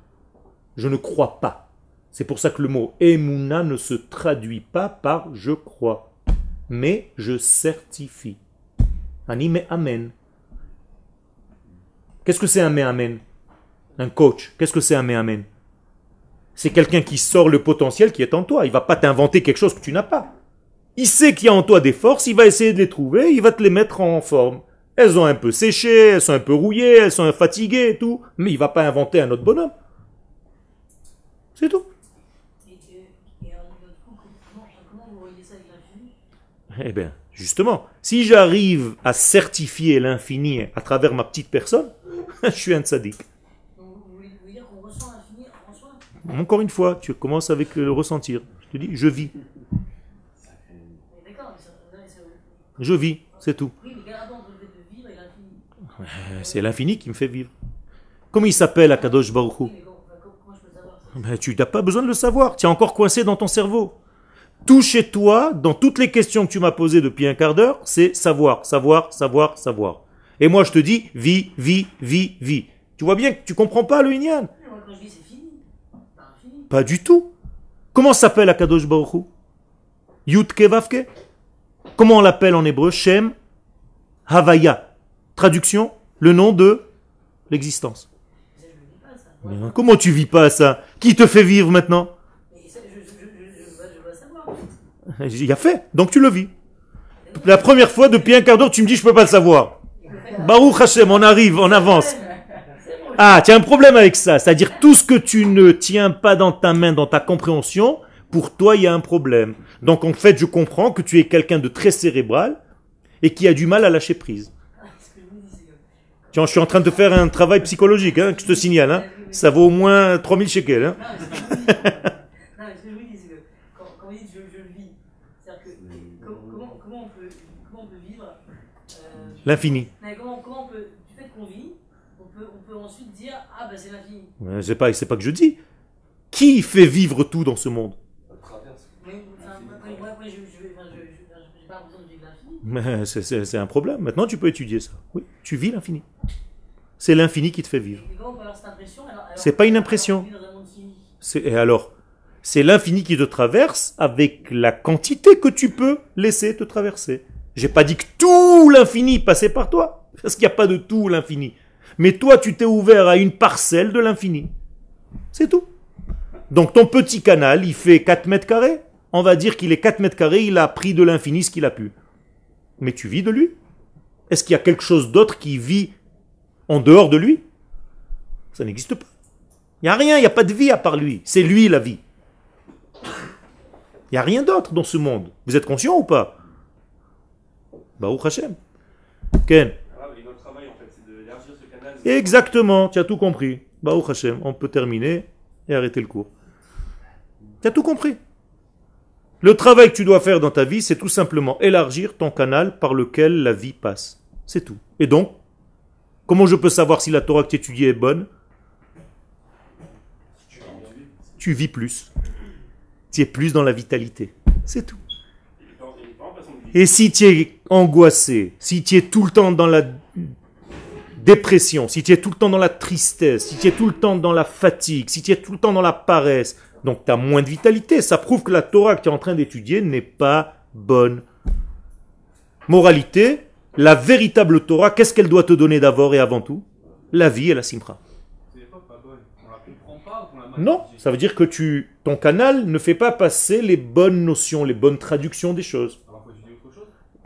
Je ne crois pas. C'est pour ça que le mot emuna ne se traduit pas par je crois, mais je certifie. Anime amen. Qu'est-ce que c'est un me amen? Un coach. Qu'est-ce que c'est un me amen? C'est quelqu'un qui sort le potentiel qui est en toi. Il va pas t'inventer quelque chose que tu n'as pas. Il sait qu'il y a en toi des forces, il va essayer de les trouver, il va te les mettre en forme. Elles ont un peu séché, elles sont un peu rouillées, elles sont fatiguées et tout, mais il va pas inventer un autre bonhomme. C'est tout. Eh bien, justement, si j'arrive à certifier l'infini à travers ma petite personne, <laughs> je suis un tzaddik. Donc, vous voulez vous voulez dire qu'on ressent l'infini en soi Encore une fois, tu commences avec le ressentir. Je Tu dis je vis. Je vis, c'est tout. Euh, C'est l'infini qui me fait vivre. Comment il s'appelle Akadosh Baruch Hu Oui, mais comment, enfin, comment- comment je peux savoir ça Ben, Tu n'as pas besoin de le savoir. Tu es encore coincé dans ton cerveau. Tout chez toi, dans toutes les questions que tu m'as posées depuis un quart d'heure, c'est savoir, savoir, savoir, savoir. Et moi, je te dis, vis, vis, vis, vis. Tu vois bien que tu comprends pas le Inyan. Mais Moi, quand je vis, c'est fini. Pas du tout. Comment s'appelle Akadosh Baruch Hu? Yutke Vavke Comment on l'appelle en hébreu? Shem Havaya. Traduction, le nom de l'existence. Ne Comment tu vis pas ça? Qui te fait vivre maintenant? Il a fait, donc tu le vis. La première fois, depuis un quart d'heure, tu me dis je peux pas le savoir. Baruch Hashem, on arrive, on avance. Ah, tu as un problème avec ça. C'est-à-dire tout ce que tu ne tiens pas dans ta main, dans ta compréhension, pour toi, il y a un problème. Donc en fait, je comprends que tu es quelqu'un de très cérébral et qui a du mal à lâcher prise. Tiens, je suis en train de faire un travail psychologique, hein, que je te signale. Hein. Ça vaut au moins 3000 shekels. Hein. Non, mais ce que je vous dis, que c'est quand, quand vous dites je, vis, c'est-à-dire que comment, comment, comment, on peut, comment on peut vivre euh, L'infini. comment, comment on peut, du fait qu'on vit, peut, on peut ensuite dire Ah, bah c'est l'infini. Ouais, C'est pas, c'est pas que je dis. Qui fait vivre tout dans ce monde? Mais enfin, moi, moi, moi, moi, je je- enfin, je- je- j'ai pas l'impression de vivre l'infini. Mais c'est- c'est c'est un problème. Maintenant, tu peux étudier ça. Oui, tu vis l'infini. C'est l'infini qui te fait vivre. Mais comment on peut avoir cette impression alors, alors- C'est pas une impression. alors qu'on vit dans un monde fini C'est- Et alors, c'est l'infini qui te traverse avec la quantité que tu peux laisser te traverser. J'ai pas dit que tout l'infini passait par toi, parce qu'il n'y a pas de tout l'infini. Mais toi, tu t'es ouvert à une parcelle de l'infini. C'est tout. Donc ton petit canal, il fait 4 mètres carrés. On va dire qu'il est 4 mètres carrés, il a pris de l'infini ce qu'il a pu. Mais tu vis de lui. Est-ce qu'il y a quelque chose d'autre qui vit en dehors de lui? Ça n'existe pas. Il n'y a rien, il n'y a pas de vie à part lui. C'est lui la vie. Il n'y a rien d'autre dans ce monde. Vous êtes conscient ou pas? Baruch Hashem. Ken Ah, et notre travail, en fait, c'est d'élargir ce canal. Exactement, tu as tout compris. Baruch Hashem, on peut terminer et arrêter le cours. Tu as tout compris. Le travail que tu dois faire dans ta vie, c'est tout simplement élargir ton canal par lequel la vie passe. C'est tout. Et donc, comment je peux savoir si la Torah que tu étudies est bonne? Tu vis plus. Tu es plus dans la vitalité. C'est tout. Et si tu es angoissé, si tu es tout le temps dans la dépression, si tu es tout le temps dans la tristesse, si tu es tout le temps dans la fatigue, si tu es tout le temps dans la paresse, donc tu as moins de vitalité. Ça prouve que la Torah que tu es en train d'étudier n'est pas bonne. Moralité, la véritable Torah, qu'est-ce qu'elle doit te donner d'abord et avant tout? La vie et la simra. Non, ça veut dire que tu, ton canal ne fait pas passer les bonnes notions, les bonnes traductions des choses.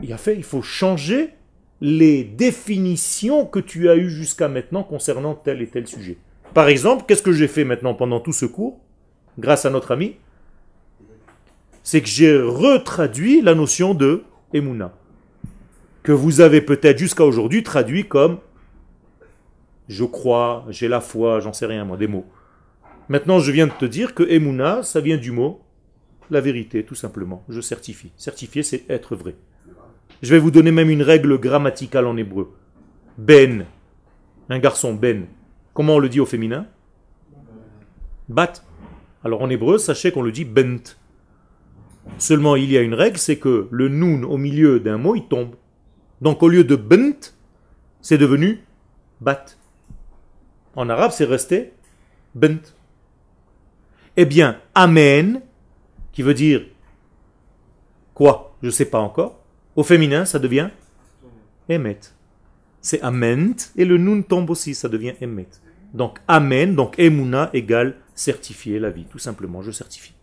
Il a fait, il faut changer les définitions que tu as eues jusqu'à maintenant concernant tel et tel sujet. Par exemple, qu'est-ce que j'ai fait maintenant pendant tout ce cours, grâce à notre ami? C'est que j'ai retraduit la notion de Emouna, que vous avez peut-être jusqu'à aujourd'hui traduit comme je crois, j'ai la foi, j'en sais rien moi, des mots. Maintenant, je viens de te dire que Emouna, ça vient du mot la vérité, tout simplement. Je certifie. Certifier, c'est être vrai. Je vais vous donner même une règle grammaticale en hébreu. Ben. Un garçon, Ben. Comment on le dit au féminin? Bat. Alors en hébreu, sachez qu'on le dit bent. Seulement, il y a une règle, c'est que le noun au milieu d'un mot, il tombe. Donc au lieu de bent, c'est devenu bat. En arabe, c'est resté bent. Eh bien, amen, qui veut dire quoi? Je ne sais pas encore. Au féminin, ça devient Emet. C'est Ament, et le Nun tombe aussi, ça devient Emet. Donc Amen, donc Emuna égale certifier la vie, tout simplement, je certifie.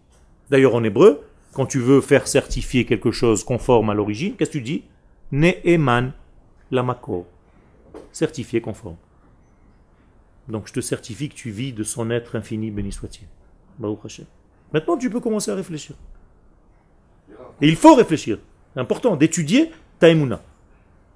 D'ailleurs, en hébreu, quand tu veux faire certifier quelque chose conforme à l'origine, qu'est-ce que tu dis? Ne'eman lamako. Certifié conforme. Donc je te certifie que tu vis de son être infini, béni soit-il. Maintenant, tu peux commencer à réfléchir. Et il faut réfléchir. Important d'étudier ta Emouna.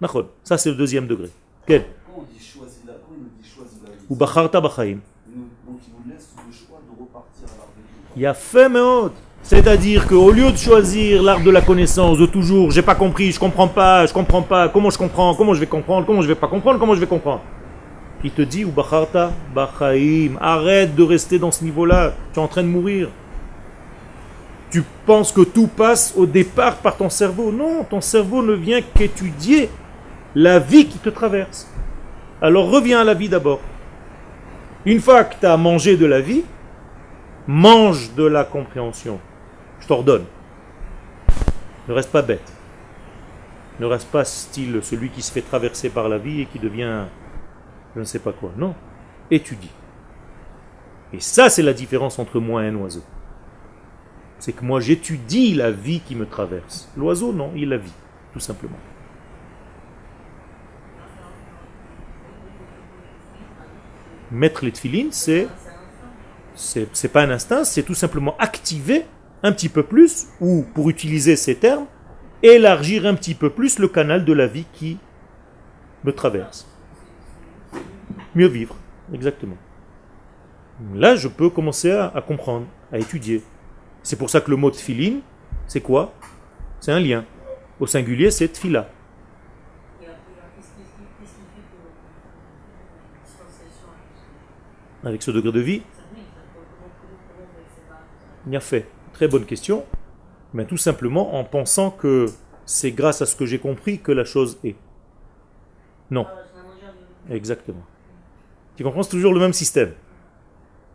Nachon. Ça, c'est le deuxième degré. Quel Quand on dit il nous dit Ou bacharta b'chaim. il nous- donc il nous laisse le choix de repartir à l'arbre de vie. Yafé meod. C'est-à-dire qu'au lieu de choisir l'art de la connaissance, de toujours, j'ai pas compris, je comprends pas, je comprends pas, comment je comprends, comment je vais comprendre, comment je vais pas comprendre, comment je vais comprendre. Il te dit, ou Bacharta, Bachaim, arrête de rester dans ce niveau-là, tu es en train de mourir. Tu penses que tout passe au départ par ton cerveau? Non, ton cerveau ne vient qu'étudier la vie qui te traverse. Alors reviens à la vie d'abord. Une fois que tu as mangé de la vie, mange de la compréhension. Je t'ordonne. Ne reste pas bête. Ne reste pas style celui qui se fait traverser par la vie et qui devient je ne sais pas quoi. Non. Étudie. Et ça, c'est la différence entre moi et un oiseau. C'est que moi, j'étudie la vie qui me traverse. L'oiseau, non, il la vit, tout simplement. Mettre les tefilines, c'est c'est pas un instinct, c'est tout simplement activer un petit peu plus, ou pour utiliser ces termes, élargir un petit peu plus le canal de la vie qui me traverse. Mieux vivre, exactement. Là, je peux commencer à, comprendre, à étudier. C'est pour ça que le mot tfilin, c'est quoi? C'est un lien. Au singulier, c'est tfila. Avec ce degré de vie? A fait. Très bonne question. Mais tout simplement en pensant que c'est grâce à ce que j'ai compris que la chose est. Non. Exactement. Tu comprends? C'est toujours le même système.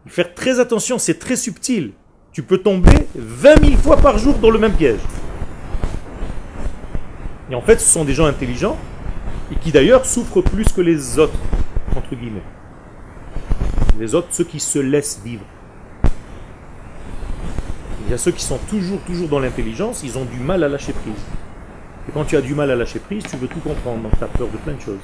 Faire très attention, c'est très subtil. Tu peux tomber 20 000 fois par jour dans le même piège. Et en fait, ce sont des gens intelligents et qui d'ailleurs souffrent plus que les autres, entre guillemets. Les autres, ceux qui se laissent vivre. Il y a ceux qui sont toujours, toujours dans l'intelligence, ils ont du mal à lâcher prise. Et quand tu as du mal à lâcher prise, tu veux tout comprendre, donc tu as peur de plein de choses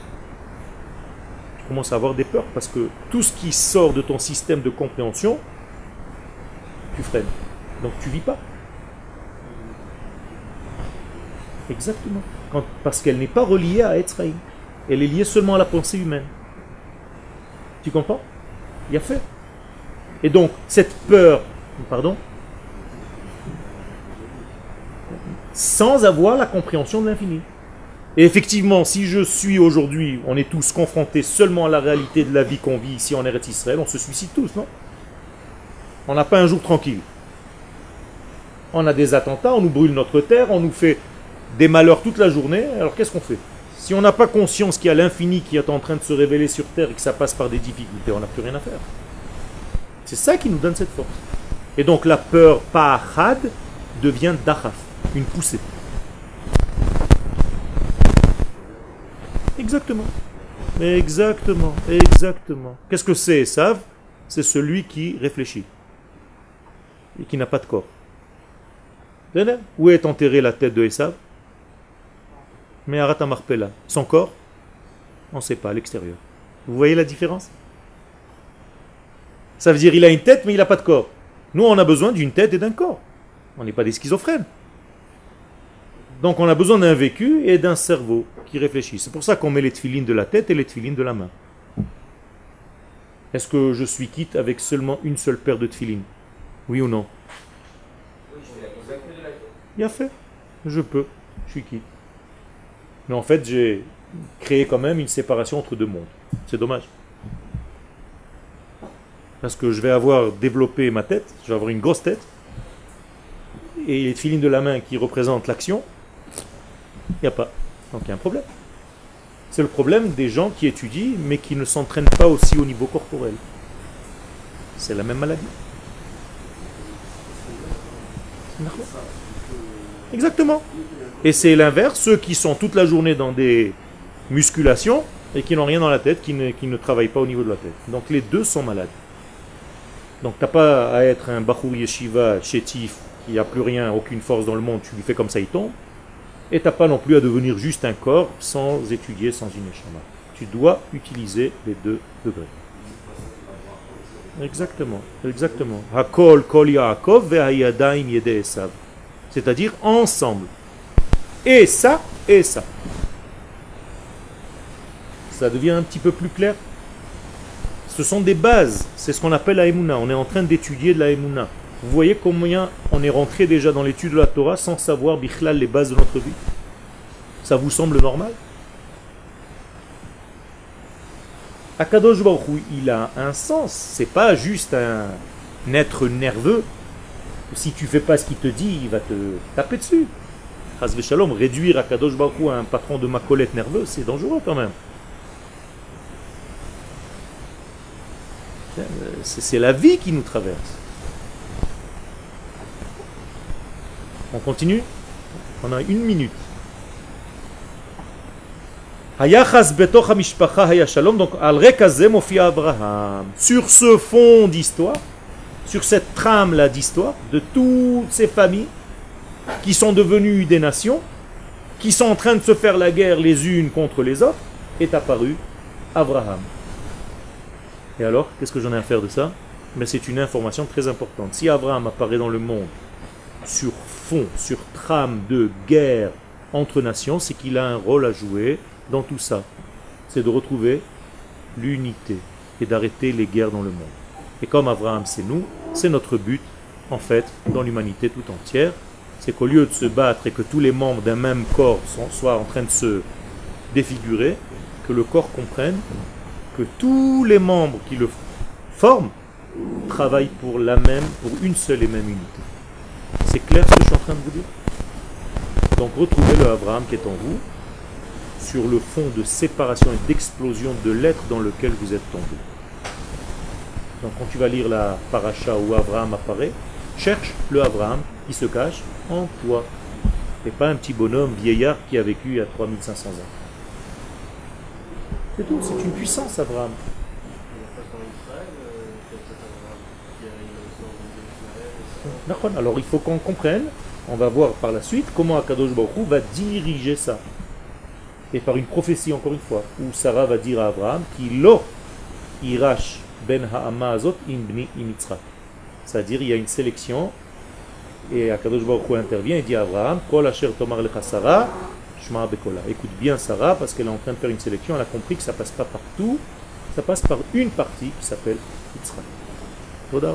commences à avoir des peurs parce que tout ce qui sort de ton système de compréhension, tu freines. Donc tu vis pas. Exactement. parce qu'elle n'est pas reliée à Etzraïm. Elle est liée seulement à la pensée humaine. Tu comprends? Il y a fait. Et donc, cette peur, pardon, sans avoir la compréhension de l'infini. Et effectivement, si je suis aujourd'hui, on est tous confrontés seulement à la réalité de la vie qu'on vit ici en Eretz Israël, on se suicide tous, non? On n'a pas un jour tranquille. On a des attentats, on nous brûle notre terre, on nous fait des malheurs toute la journée, alors qu'est-ce qu'on fait? Si on n'a pas conscience qu'il y a l'infini qui est en train de se révéler sur terre et que ça passe par des difficultés, on n'a plus rien à faire. C'est ça qui nous donne cette force. Et donc la peur pa'achad devient dachaf, une poussée. Exactement. Exactement, exactement. Qu'est-ce que c'est, savent C'est celui qui réfléchit et qui n'a pas de corps. Où est enterrée la tête de Esav? Mais Arata Marpella. Son corps? On ne sait pas, à l'extérieur. Vous voyez la différence? Ça veut dire il a une tête, mais il n'a pas de corps. Nous, on a besoin d'une tête et d'un corps. On n'est pas des schizophrènes. Donc on a besoin d'un vécu et d'un cerveau qui réfléchit. C'est pour ça qu'on met les tefilines de la tête et les tefilines de la main. Est-ce que je suis quitte avec seulement une seule paire de tefilines Oui ou non? A fait. Je peux. Je suis quitte. Mais en fait, j'ai créé quand même une séparation entre deux mondes. C'est dommage. Parce que je vais avoir développé ma tête, je vais avoir une grosse tête, et les tefilines de la main qui représentent l'action, il n'y a pas. Donc il y a un problème. C'est le problème des gens qui étudient mais qui ne s'entraînent pas aussi au niveau corporel. C'est la même maladie. Exactement. Et c'est l'inverse, ceux qui sont toute la journée dans des musculations et qui n'ont rien dans la tête, qui ne, qui ne travaillent pas au niveau de la tête. Donc les deux sont malades. Donc tu n'as pas à être un Bahour Yeshiva, chétif, qui n'a plus rien, aucune force dans le monde, tu lui fais comme ça, il tombe. Et tu n'as pas non plus à devenir juste un corps sans étudier, sans une échama. Tu dois utiliser les deux degrés. Exactement, exactement. Hakol kol Yaakov C'est-à-dire ensemble. Et ça, et ça. Ça devient un petit peu plus clair. Ce sont des bases. C'est ce qu'on appelle la On est en train d'étudier de la Vous voyez combien on est rentré déjà dans l'étude de la Torah sans savoir bichlal les bases de notre vie? Ça vous semble normal? Akadosh Baruch Hu, il a un sens. C'est pas juste un être nerveux. Si tu fais pas ce qu'il te dit, il va te taper dessus. Hazve Shalom, réduire Akadosh Baruch Hu à un patron de macolette nerveux, c'est dangereux quand même. C'est c'est la vie qui nous traverse. On continue On a une minute. Hayachas betoch hamishpacha haya shalom. Donc, al rekaze mofia Abraham. Sur ce fond d'histoire, sur cette trame-là d'histoire, de toutes ces familles qui sont devenues des nations, qui sont en train de se faire la guerre les unes contre les autres, est apparu Abraham. Et alors, qu'est-ce que j'en ai à faire de ça? Mais c'est une information très importante. Si Abraham apparaît dans le monde sur fond, sur trame de guerre entre nations, c'est qu'il a un rôle à jouer dans tout ça. C'est de retrouver l'unité et d'arrêter les guerres dans le monde. Et comme Abraham, c'est nous, c'est notre but, en fait, dans l'humanité tout entière. C'est qu'au lieu de se battre et que tous les membres d'un même corps soient en train de se défigurer, que le corps comprenne que tous les membres qui le forment travaillent pour la même, pour une seule et même unité. C'est clair ce que je suis en train de vous dire? Donc retrouvez le Abraham qui est en vous sur le fond de séparation et d'explosion de l'être dans lequel vous êtes tombé. Donc quand tu vas lire la paracha où Abraham apparaît, cherche le Abraham qui se cache en toi. Et pas un petit bonhomme vieillard qui a vécu a 3500 ans. C'est tout, c'est une puissance Abraham. Alors il faut qu'on comprenne, on va voir par la suite comment Akadosh Baruch va diriger ça. Et par une prophétie encore une fois, où Sarah va dire à Abraham qu'il lo irash ben ha'ama azot im bni im Yitzhak. C'est-à-dire il y a une sélection et Akadosh Baruch Hu intervient et dit à Abraham Kol asher tomar lecha Sarah shma bekola. Écoute bien Sarah parce qu'elle est en train de faire une sélection, elle a compris que ça passe pas partout, ça passe par une partie qui s'appelle Yitzhak. Toda.